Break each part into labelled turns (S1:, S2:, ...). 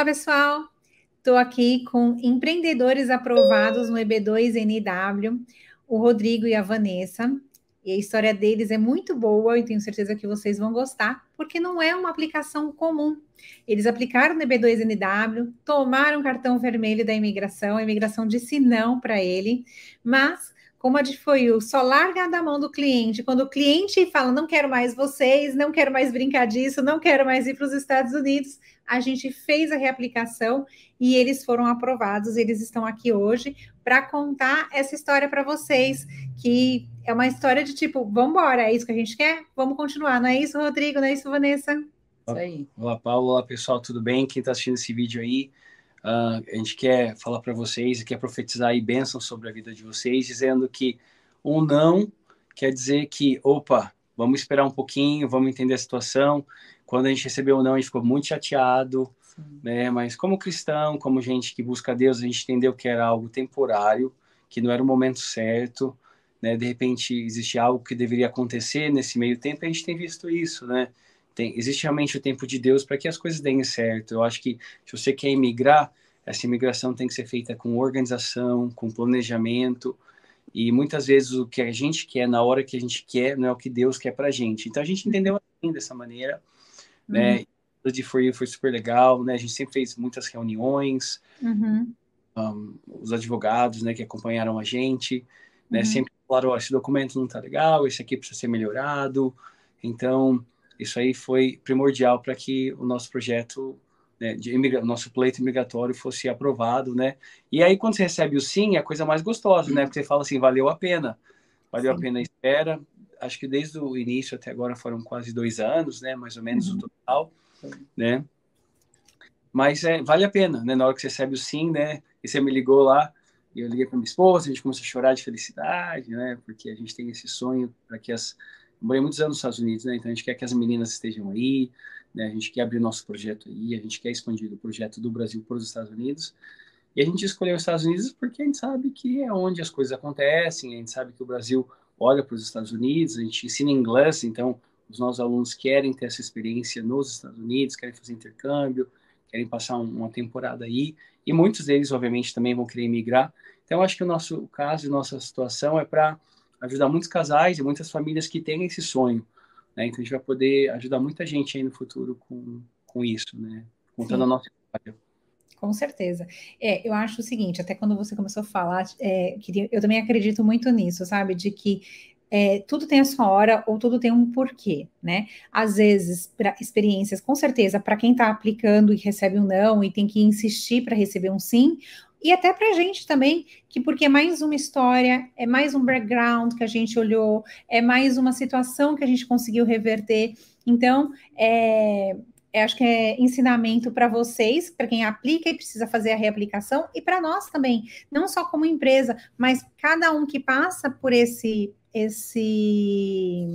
S1: Olá, pessoal. Estou aqui com empreendedores aprovados no EB2NW, o Rodrigo e a Vanessa. E a história deles é muito boa e tenho certeza que vocês vão gostar, porque não é uma aplicação comum. Eles aplicaram no EB2NW, tomaram cartão vermelho da imigração, a imigração disse não para ele, mas como a foi o só larga da mão do cliente, quando o cliente fala não quero mais vocês, não quero mais brincar disso, não quero mais ir para os Estados Unidos, a gente fez a reaplicação e eles foram aprovados, eles estão aqui hoje para contar essa história para vocês, que é uma história de tipo, vamos embora, é isso que a gente quer? Vamos continuar, não é isso, Rodrigo? Não é isso, Vanessa?
S2: Isso aí. Olá, Paulo. Olá, pessoal, tudo bem? Quem está assistindo esse vídeo aí? Uh, a gente quer falar para vocês e quer profetizar aí bênçãos sobre a vida de vocês, dizendo que um não quer dizer que, opa, vamos esperar um pouquinho, vamos entender a situação. Quando a gente recebeu o não, a gente ficou muito chateado, né? Mas como cristão, como gente que busca Deus, a gente entendeu que era algo temporário, que não era o momento certo, né? De repente existe algo que deveria acontecer nesse meio tempo, e a gente tem visto isso, né? Tem, existe realmente o tempo de Deus para que as coisas deem certo. Eu acho que se você quer emigrar, essa imigração tem que ser feita com organização, com planejamento, e muitas vezes o que a gente quer na hora que a gente quer não é o que Deus quer para a gente. Então a gente entendeu assim dessa maneira, né? uhum. né? O de For You foi super legal, né? A gente sempre fez muitas reuniões, uhum. um, os advogados, né, que acompanharam a gente, né, uhum. sempre falaram, oh, esse documento não tá legal, esse aqui precisa ser melhorado. Então, isso aí foi primordial para que o nosso projeto né, de imigra nosso pleito migratório fosse aprovado, né? E aí quando você recebe o sim, é a coisa mais gostosa, né? Porque você fala assim, valeu a pena, valeu sim. a pena a espera. Acho que desde o início até agora foram quase dois anos, né? Mais ou menos uhum. o total, né? Mas é, vale a pena, né? Na hora que você recebe o sim, né? E você me ligou lá, e eu liguei para minha esposa, a gente começou a chorar de felicidade, né? Porque a gente tem esse sonho para que as morei muitos anos nos Estados Unidos, né? Então a gente quer que as meninas estejam aí, né? A gente quer abrir nosso projeto aí, a gente quer expandir o projeto do Brasil para os Estados Unidos. E a gente escolheu os Estados Unidos porque a gente sabe que é onde as coisas acontecem, a gente sabe que o Brasil olha para os Estados Unidos, a gente ensina inglês, então os nossos alunos querem ter essa experiência nos Estados Unidos, querem fazer intercâmbio, querem passar uma temporada aí, e muitos deles, obviamente, também vão querer emigrar. Então, acho que o nosso caso nossa situação é para ajudar muitos casais e muitas famílias que têm esse sonho. Né? Então a gente vai poder ajudar muita gente aí no futuro com, com isso, né? Contando Sim. a nossa história.
S1: Com certeza. É, eu acho o seguinte, até quando você começou a falar, é, queria, eu também acredito muito nisso, sabe? De que é, tudo tem a sua hora ou tudo tem um porquê, né? Às vezes, para experiências, com certeza, para quem está aplicando e recebe um não e tem que insistir para receber um sim, e até para a gente também, que porque é mais uma história, é mais um background que a gente olhou, é mais uma situação que a gente conseguiu reverter. Então, é, é acho que é ensinamento para vocês, para quem aplica e precisa fazer a reaplicação, e para nós também, não só como empresa, mas cada um que passa por esse esse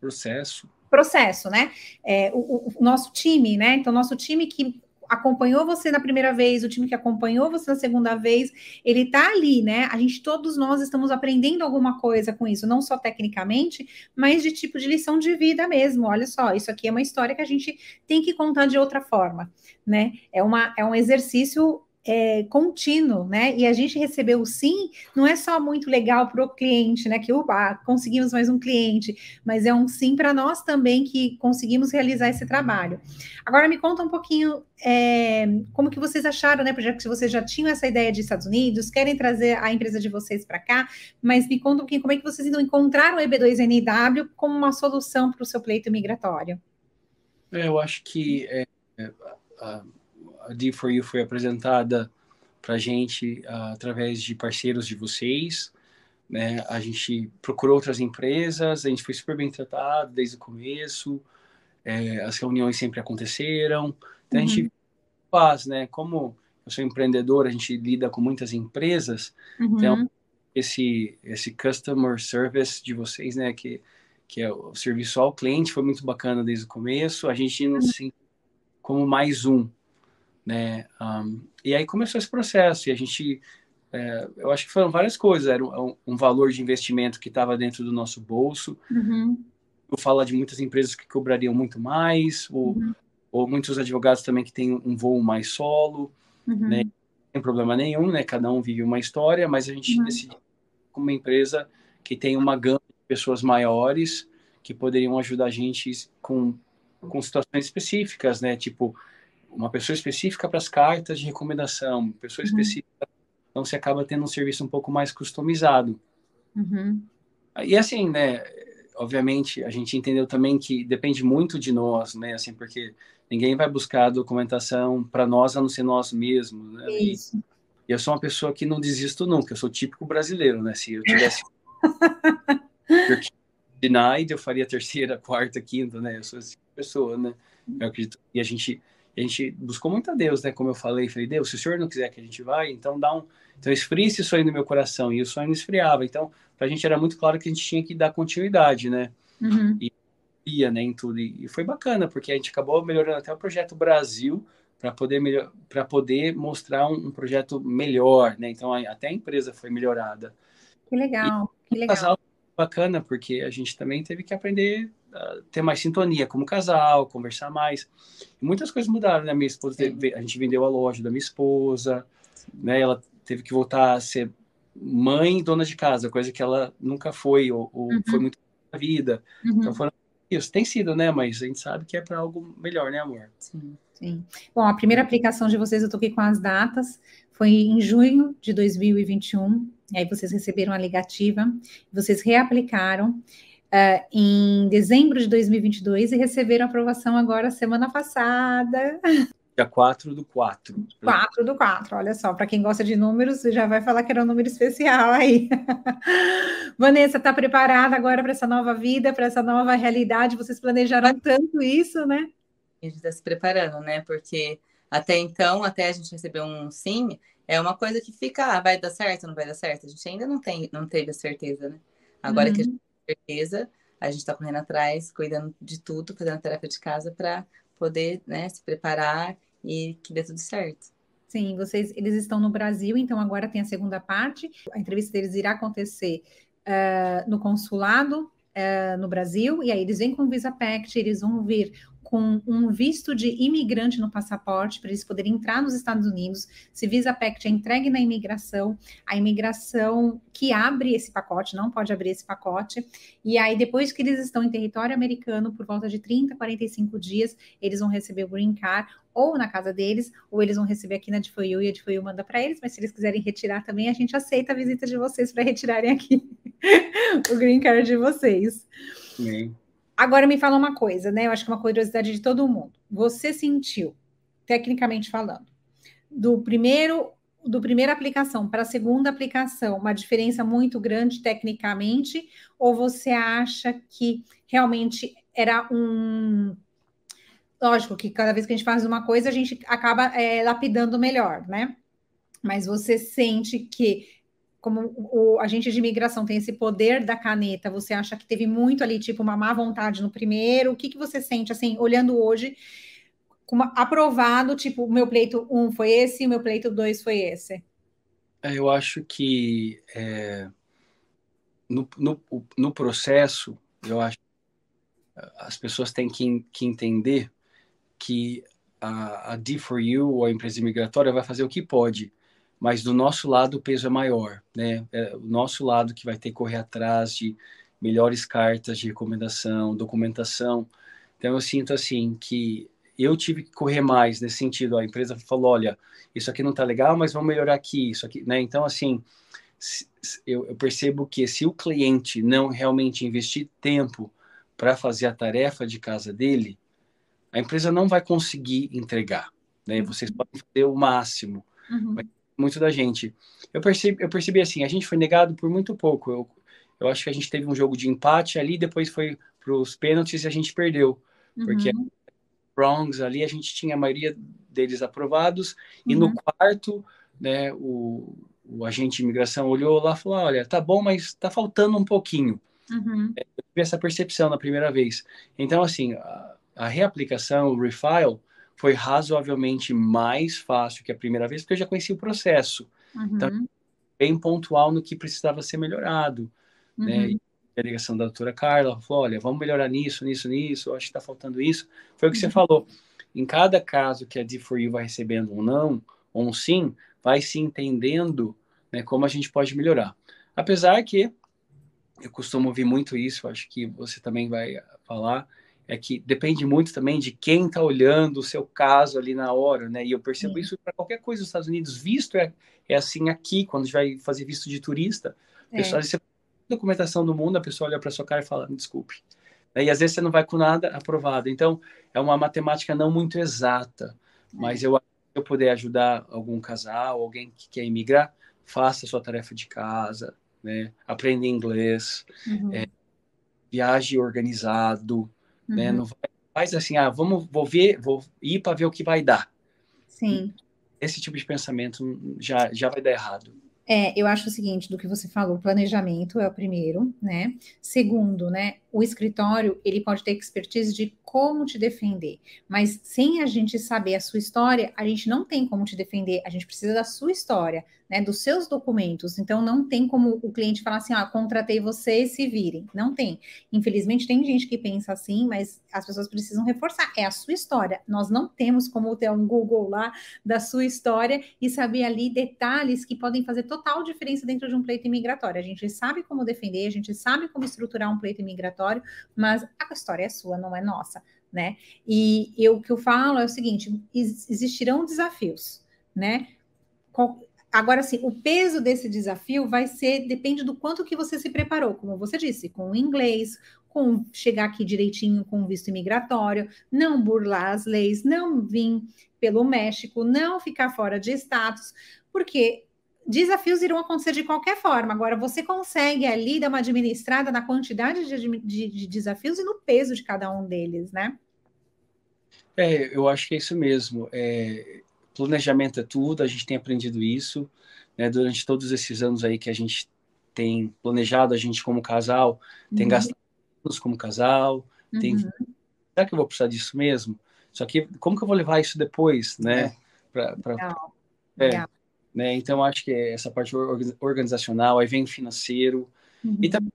S2: processo
S1: processo, né? É, o, o, nosso time, né? Então, nosso time que acompanhou você na primeira vez, o time que acompanhou você na segunda vez, ele está ali, né? A gente, todos nós estamos aprendendo alguma coisa com isso, não só tecnicamente, mas de tipo de lição de vida mesmo. Olha só, isso aqui é uma história que a gente tem que contar de outra forma, né? É, uma, é um exercício é, contínuo, né? E a gente recebeu o sim, não é só muito legal para o cliente, né? Que opa, conseguimos mais um cliente, mas é um sim para nós também que conseguimos realizar esse trabalho. Agora me conta um pouquinho é, como que vocês acharam, né? Porque vocês já tinham essa ideia de Estados Unidos, querem trazer a empresa de vocês para cá, mas me conta um pouquinho como é que vocês ainda encontraram o EB2NW como uma solução para o seu pleito migratório.
S2: É, eu acho que é, é a D4U foi apresentada para a gente uh, através de parceiros de vocês. Né? A gente procurou outras empresas, a gente foi super bem tratado desde o começo, é, as reuniões sempre aconteceram. Então uhum. a gente uhum. faz, né? Como eu sou empreendedor, a gente lida com muitas empresas, uhum. então esse esse customer service de vocês, né? Que que é o serviço ao cliente foi muito bacana desde o começo. A gente não se uhum. como mais um, né? Um, e aí começou esse processo e a gente, é, eu acho que foram várias coisas, era um, um valor de investimento que estava dentro do nosso bolso. Uhum. Eu falo de muitas empresas que cobrariam muito mais, ou, uhum. ou muitos advogados também que têm um voo mais solo, uhum. né? Não tem problema nenhum, né? Cada um vive uma história, mas a gente uhum. decidiu como uma empresa que tem uma gama de pessoas maiores que poderiam ajudar a gente com, com situações específicas, né? Tipo, uma pessoa específica para as cartas de recomendação, pessoa uhum. específica, então você acaba tendo um serviço um pouco mais customizado.
S1: Uhum.
S2: E assim, né? Obviamente, a gente entendeu também que depende muito de nós, né? Assim, porque ninguém vai buscar a documentação para nós a não ser nós mesmos, né?
S1: Isso.
S2: E eu sou uma pessoa que não desisto nunca, eu sou típico brasileiro, né? Se eu tivesse denied, eu faria terceira, quarta, quinta, né? Eu sou essa pessoa, né? Eu acredito. E a gente a gente buscou muito a Deus, né? Como eu falei, falei, Deus, se o Senhor não quiser que a gente vá, então dá um. Então esfria esse sonho no meu coração. E o sonho não esfriava. Então, para a gente era muito claro que a gente tinha que dar continuidade, né?
S1: Uhum.
S2: E ia, né, em tudo. E, foi bacana, porque a gente acabou melhorando até o projeto Brasil para poder melhor, para poder mostrar um, um, projeto melhor, né? Então a, até a empresa foi melhorada.
S1: Que legal, e, que legal.
S2: Casal bacana, porque a gente também teve que aprender ter mais sintonia como casal, conversar mais. E muitas coisas mudaram, né? Minha esposa, teve, a gente vendeu a loja da minha esposa, né? Ela teve que voltar a ser mãe e dona de casa, coisa que ela nunca foi, ou, ou uhum. foi muito na vida. Uhum. Então foram isso. Tem sido, né? Mas a gente sabe que é para algo melhor, né, amor?
S1: Sim, sim. Bom, a primeira aplicação de vocês, eu toquei com as datas, foi em junho de 2021. E aí vocês receberam a ligativa, vocês reaplicaram uh, em dezembro de 2022 e receberam aprovação agora semana passada.
S2: Dia 4 do 4.
S1: 4 do 4, olha só, para quem gosta de números, já vai falar que era um número especial aí. Vanessa, está preparada agora para essa nova vida, para essa nova realidade? Vocês planejaram tanto isso, né?
S3: A gente está se preparando, né? Porque até então, até a gente receber um sim, é uma coisa que fica, ah, vai dar certo, não vai dar certo? A gente ainda não tem, não teve a certeza, né? Agora uhum. que a gente certeza, a gente está correndo atrás, cuidando de tudo, fazendo a de casa para poder né, se preparar e que dê tudo certo.
S1: Sim, vocês, eles estão no Brasil, então agora tem a segunda parte. A entrevista deles irá acontecer uh, no consulado uh, no Brasil, e aí eles vêm com o Visa Pact, eles vão vir com um visto de imigrante no passaporte para eles poderem entrar nos Estados Unidos. Se Visa Pact é entregue na imigração, a imigração que abre esse pacote, não pode abrir esse pacote. E aí, depois que eles estão em território americano, por volta de 30, 45 dias, eles vão receber o green card ou na casa deles, ou eles vão receber aqui na DFOIU e a DFOIU manda para eles, mas se eles quiserem retirar também, a gente aceita a visita de vocês para retirarem aqui o green card de vocês.
S2: Sim.
S1: Agora me fala uma coisa, né? Eu acho que é uma curiosidade de todo mundo. Você sentiu, tecnicamente falando, do primeiro do primeira aplicação para a segunda aplicação, uma diferença muito grande tecnicamente, ou você acha que realmente era um lógico que cada vez que a gente faz uma coisa, a gente acaba é, lapidando melhor, né? Mas você sente que como o agente de imigração tem esse poder da caneta, você acha que teve muito ali, tipo, uma má vontade no primeiro? O que, que você sente, assim, olhando hoje, como aprovado, tipo, o meu pleito 1 um foi esse, o meu pleito 2 foi esse?
S2: É, eu acho que é, no, no, no processo, eu acho as pessoas têm que, que entender que a, a D4U, ou a empresa imigratória, vai fazer o que pode mas do nosso lado o peso é maior, né? É o nosso lado que vai ter que correr atrás de melhores cartas de recomendação, documentação. Então eu sinto assim que eu tive que correr mais nesse sentido. A empresa falou, olha, isso aqui não está legal, mas vamos melhorar aqui, isso aqui, né? Então assim, eu, eu percebo que se o cliente não realmente investir tempo para fazer a tarefa de casa dele, a empresa não vai conseguir entregar. Né? Vocês podem fazer o máximo, uhum. mas muito da gente. Eu percebi, eu percebi assim, a gente foi negado por muito pouco. Eu, eu acho que a gente teve um jogo de empate ali, depois foi para os pênaltis e a gente perdeu. Uhum. Porque wrongs ali a gente tinha a maioria deles aprovados, uhum. e no uhum. quarto, né, o, o agente de imigração olhou lá e falou: olha, tá bom, mas está faltando um pouquinho.
S1: Uhum.
S2: Eu tive essa percepção na primeira vez. Então, assim, a, a reaplicação, o refile, foi razoavelmente mais fácil que a primeira vez, porque eu já conhecia o processo.
S1: Uhum. Então,
S2: bem pontual no que precisava ser melhorado.
S1: Uhum.
S2: Né? A ligação da doutora Carla falou: olha, vamos melhorar nisso, nisso, nisso, acho que está faltando isso. Foi o que uhum. você falou. em cada caso que a D4U vai recebendo um não ou um sim, vai se entendendo né, como a gente pode melhorar. Apesar que eu costumo ouvir muito isso, acho que você também vai falar, é que depende muito também de quem está olhando o seu caso ali na hora, né? E eu percebo Sim. isso para qualquer coisa nos Estados Unidos. Visto é, é assim aqui, quando a gente vai fazer visto de turista. É. Pessoal, você documentação do mundo, a pessoa olha para sua cara e fala, me desculpe. E às vezes você não vai com nada aprovado. Então, é uma matemática não muito exata, mas é. eu eu puder ajudar algum casal, alguém que quer imigrar, faça a sua tarefa de casa, né? Aprenda inglês, uhum. é, viaje organizado, né? Uhum. né? Não faz assim, ah, vamos, vou ver, vou ir para ver o que vai dar.
S1: Sim.
S2: Esse tipo de pensamento já, já vai dar errado.
S1: É, eu acho o seguinte, do que você falou, planejamento é o primeiro, né? Segundo, né, o escritório, ele pode ter expertise de como te defender, mas sem a gente saber a sua história, a gente não tem como te defender, a gente precisa da sua história, né, dos seus documentos. Então não tem como o cliente falar assim: "Ah, contratei vocês, se virem". Não tem. Infelizmente tem gente que pensa assim, mas as pessoas precisam reforçar, é a sua história. Nós não temos como ter um Google lá da sua história e saber ali detalhes que podem fazer total diferença dentro de um pleito imigratório. A gente sabe como defender, a gente sabe como estruturar um pleito imigratório mas a história é sua, não é nossa, né? E eu, o que eu falo é o seguinte: existirão desafios, né? Qual, Agora, sim, o peso desse desafio vai ser, depende do quanto que você se preparou, como você disse, com o inglês, com chegar aqui direitinho com visto imigratório, não burlar as leis, não vir pelo México, não ficar fora de status, porque desafios irão acontecer de qualquer forma. Agora, você consegue ali dar uma administrada na quantidade de, de, de, desafios e no peso de cada um deles, né?
S2: É, eu acho que é isso mesmo. É, planejamento é tudo, a gente tem aprendido isso, né, durante todos esses anos aí que a gente tem planejado, a gente como casal, tem uhum. gastado como casal, uhum. tem... Será que eu vou precisar disso mesmo? Só que como que eu vou levar isso depois, né? É. Pra, pra... Legal. É. Legal. Né? Então, acho que é essa parte organizacional, aí vem o financeiro. Uhum. E também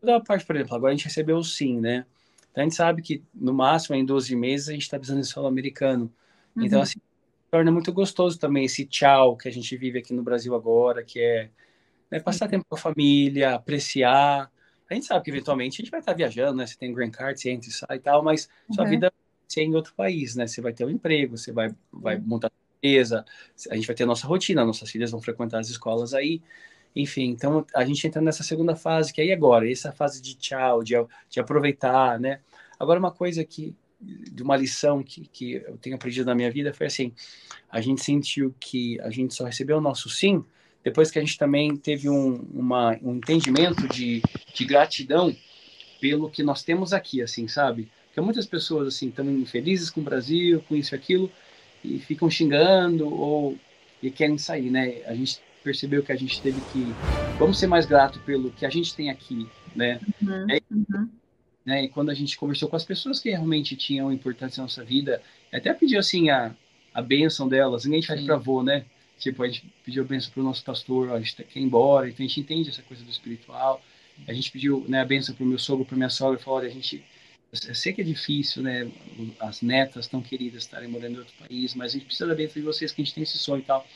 S2: toda a parte, por exemplo, agora a gente recebeu o sim, né? Então, a gente sabe que, no máximo, em 12 meses, a gente está precisando de solo americano. Então, uhum. Então, assim, torna muito gostoso também esse tchau que a gente vive aqui no Brasil agora, que é né, passar uhum. tempo com a família, apreciar. A gente sabe que, eventualmente, a gente vai estar viajando, né? Você tem green card, você entra e sai e tal, mas sua uhum. vida é em outro país, né? Você vai ter um emprego, você vai, vai montar a gente vai ter a nossa rotina, nossas filhas vão frequentar as escolas aí, enfim, então a gente entra nessa segunda fase, que aí agora, essa fase de tchau, de, de aproveitar, né? Agora, uma coisa que, de uma lição que, que eu tenho aprendido na minha vida foi assim, a gente sentiu que a gente só recebeu o nosso sim depois que a gente também teve um, uma, um entendimento de, de gratidão pelo que nós temos aqui, assim, sabe? Porque muitas pessoas, assim, estão infelizes com o Brasil, com isso e aquilo, e ficam xingando ou e querem sair, né? A gente percebeu que a gente teve que vamos ser mais grato pelo que a gente tem aqui, né? Uhum, e, uhum. né? E quando a gente conversou com as pessoas que realmente tinham importância na nossa vida, até pediu assim a a bênção delas, ninguém faz para avô, né? Tipo, a gente pediu a bênção para o nosso pastor, ó, a gente quer ir embora, então a gente entende essa coisa do espiritual. A gente pediu né, a bênção para o meu sogro, para minha sogra, falou, olha, a gente eu sei que é difícil, né? As netas tão queridas estarem morando em outro país, mas a gente precisa da bênção de vocês, que a gente tem esse sonho e tal.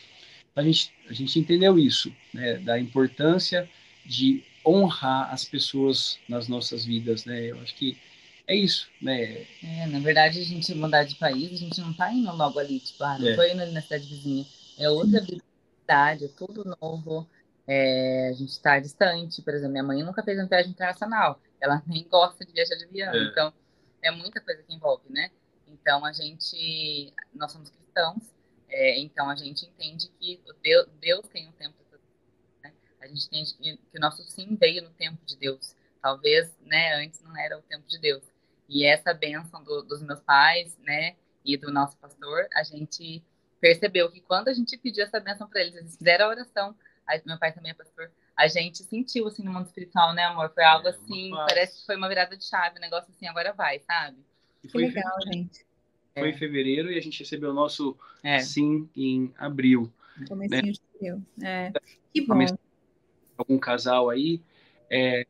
S2: A gente, a gente entendeu isso, né? Da importância de honrar as pessoas nas nossas vidas, né? Eu acho que é isso, né?
S3: É, na verdade, a gente mudar de país, a gente não tá indo logo ali, tipo, ah, não é. tô indo ali na cidade vizinha. É outra cidade, é tudo novo. É, a gente está distante, por exemplo, minha mãe nunca fez uma viagem internacional ela nem gosta de viajar de avião. É. Então, é muita coisa que envolve, né? Então, a gente, nós somos cristãos, é, então a gente entende que Deus, Deus tem um tempo, né? A gente entende que, que o nosso sim veio no tempo de Deus. Talvez, né, antes não era o tempo de Deus. E essa bênção do, dos meus pais, né, e do nosso pastor, a gente percebeu que quando a gente pediu essa bênção para eles, eles fizeram a oração, aí meu pai também é pastor, a gente sentiu, assim, no mundo espiritual, né, amor? Foi algo é, assim, parece que foi uma virada de chave, um negócio assim, agora vai, sabe?
S1: Que legal, gente.
S2: Foi é. em fevereiro e a gente recebeu o nosso é. sim em abril.
S1: Comecinho né? de abril. É. Que bom.
S2: Algum casal aí, é,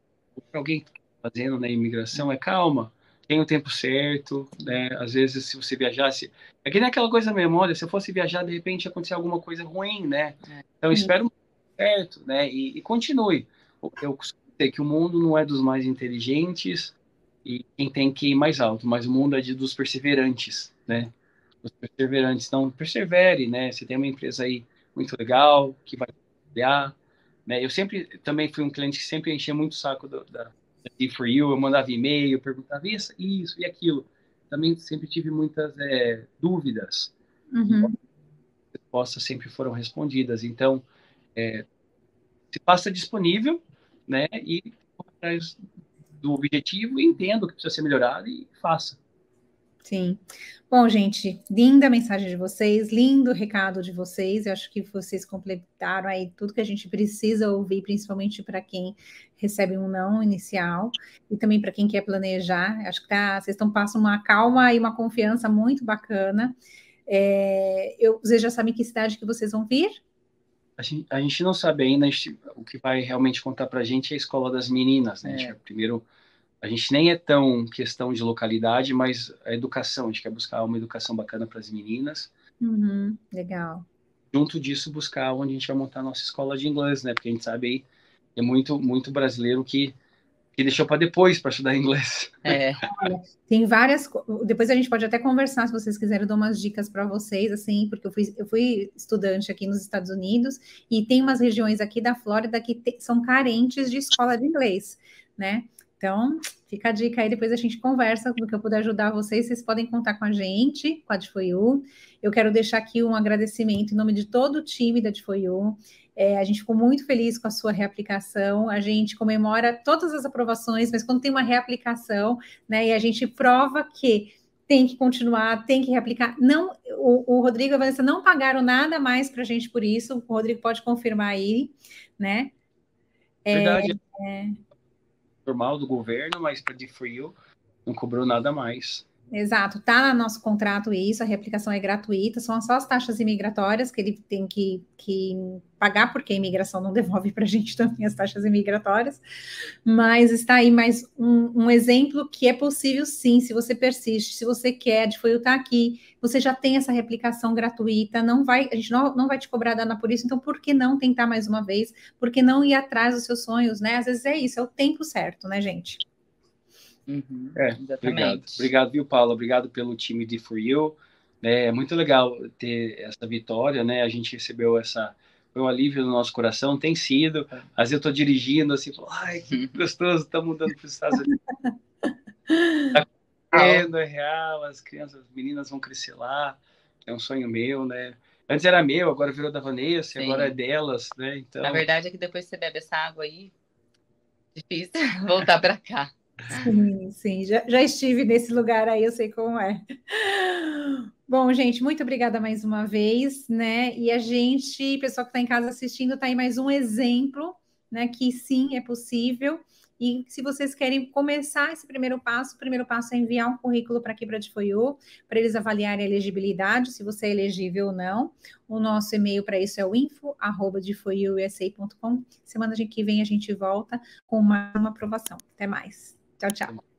S2: alguém tá fazendo na né, imigração, é calma. tem o tempo certo, né? Às vezes, se você viajasse. É que nem aquela coisa olha, se eu fosse viajar, de repente acontecer alguma coisa ruim, né? É. Então, espero certo, né? E, e continue. Eu costumo dizer que o mundo não é dos mais inteligentes e quem tem que ir mais alto, mas o mundo é de, dos perseverantes, né? Os perseverantes. Então, persevere, né? Você tem uma empresa aí muito legal, que vai trabalhar, né? Eu sempre também fui um cliente que sempre enchia muito o saco do, da, da for You, eu mandava e-mail, perguntava isso, isso e aquilo. Também sempre tive muitas é, dúvidas.
S1: Uhum.
S2: As respostas sempre foram respondidas. Então, é, se passa disponível, né? E atrás do objetivo, entendo que precisa ser melhorado e faça.
S1: Sim. Bom, gente, linda a mensagem de vocês, lindo o recado de vocês. Eu acho que vocês completaram aí tudo que a gente precisa ouvir, principalmente para quem recebe um não inicial e também para quem quer planejar. Acho que tá, vocês estão passando uma calma e uma confiança muito bacana. É, eu, vocês já sabem que cidade que vocês vão vir?
S2: A gente, a gente não sabe ainda, o que vai realmente contar para a gente é a escola das meninas, né? É. primeiro a gente nem é tão questão de localidade, mas a educação, a gente quer buscar uma educação bacana para as meninas.
S1: Uhum, legal.
S2: Junto disso, buscar onde a gente vai montar a nossa escola de inglês, né? Porque a gente sabe aí, é muito, muito brasileiro que, que deixou para depois para estudar inglês.
S1: É. Tem várias. Depois a gente pode até conversar, se vocês quiserem, eu dou umas dicas para vocês, assim, porque eu fui, eu fui estudante aqui nos Estados Unidos e tem umas regiões aqui da Flórida que te, são carentes de escola de inglês, né? Então, fica a dica aí, depois a gente conversa, no que eu puder ajudar vocês, vocês podem contar com a gente, com a Difoiu. Eu quero deixar aqui um agradecimento em nome de todo o time da Difoiu. É, a gente ficou muito feliz com a sua reaplicação. A gente comemora todas as aprovações, mas quando tem uma reaplicação, né, e a gente prova que tem que continuar, tem que reaplicar. Não, o, o Rodrigo e a Vanessa não pagaram nada mais para a gente por isso. O Rodrigo pode confirmar aí, né?
S2: É, Verdade. É, normal do governo, mas de frio não cobrou nada mais.
S1: Exato, tá no nosso contrato isso, a reaplicação é gratuita, são só as taxas imigratórias que ele tem que, que pagar, porque a imigração não devolve para a gente também as taxas imigratórias, mas está aí mais um, um, exemplo que é possível sim, se você persiste, se você quer, de foi estar aqui, você já tem essa reaplicação gratuita, não vai, a gente não, não vai te cobrar dana por isso, então por que não tentar mais uma vez? Por que não ir atrás dos seus sonhos, né? Às vezes é isso, é o tempo certo, né, gente?
S2: Uhum, é, obrigado. Obrigado, viu, Paulo? Obrigado pelo time de For You. É, é muito legal ter essa vitória, né? A gente recebeu essa. Foi um alívio no nosso coração, tem sido. Às vezes eu estou dirigindo assim, falo, ai, que gostoso, tá mudando para os Estados Unidos. Tá acontecendo, é real, as crianças, as meninas vão crescer lá, é um sonho meu, né? Antes era meu, agora virou da Vanessa, Sim. agora é delas, né? Então...
S3: Na verdade é que depois você bebe essa água aí, difícil voltar para cá.
S1: Sim, sim, já, já estive nesse lugar aí, eu sei como é. Bom, gente, muito obrigada mais uma vez, né? E a gente, pessoal que está em casa assistindo, está aí mais um exemplo, né? Que sim, é possível. E se vocês querem começar esse primeiro passo, o primeiro passo é enviar um currículo para aqui para a Difoiu, para eles avaliarem a elegibilidade, se você é elegível ou não. O nosso e-mail para isso é o info.difoiuusa.com. Semana que vem a gente volta com uma, uma aprovação. Até mais. Tchau, tchau.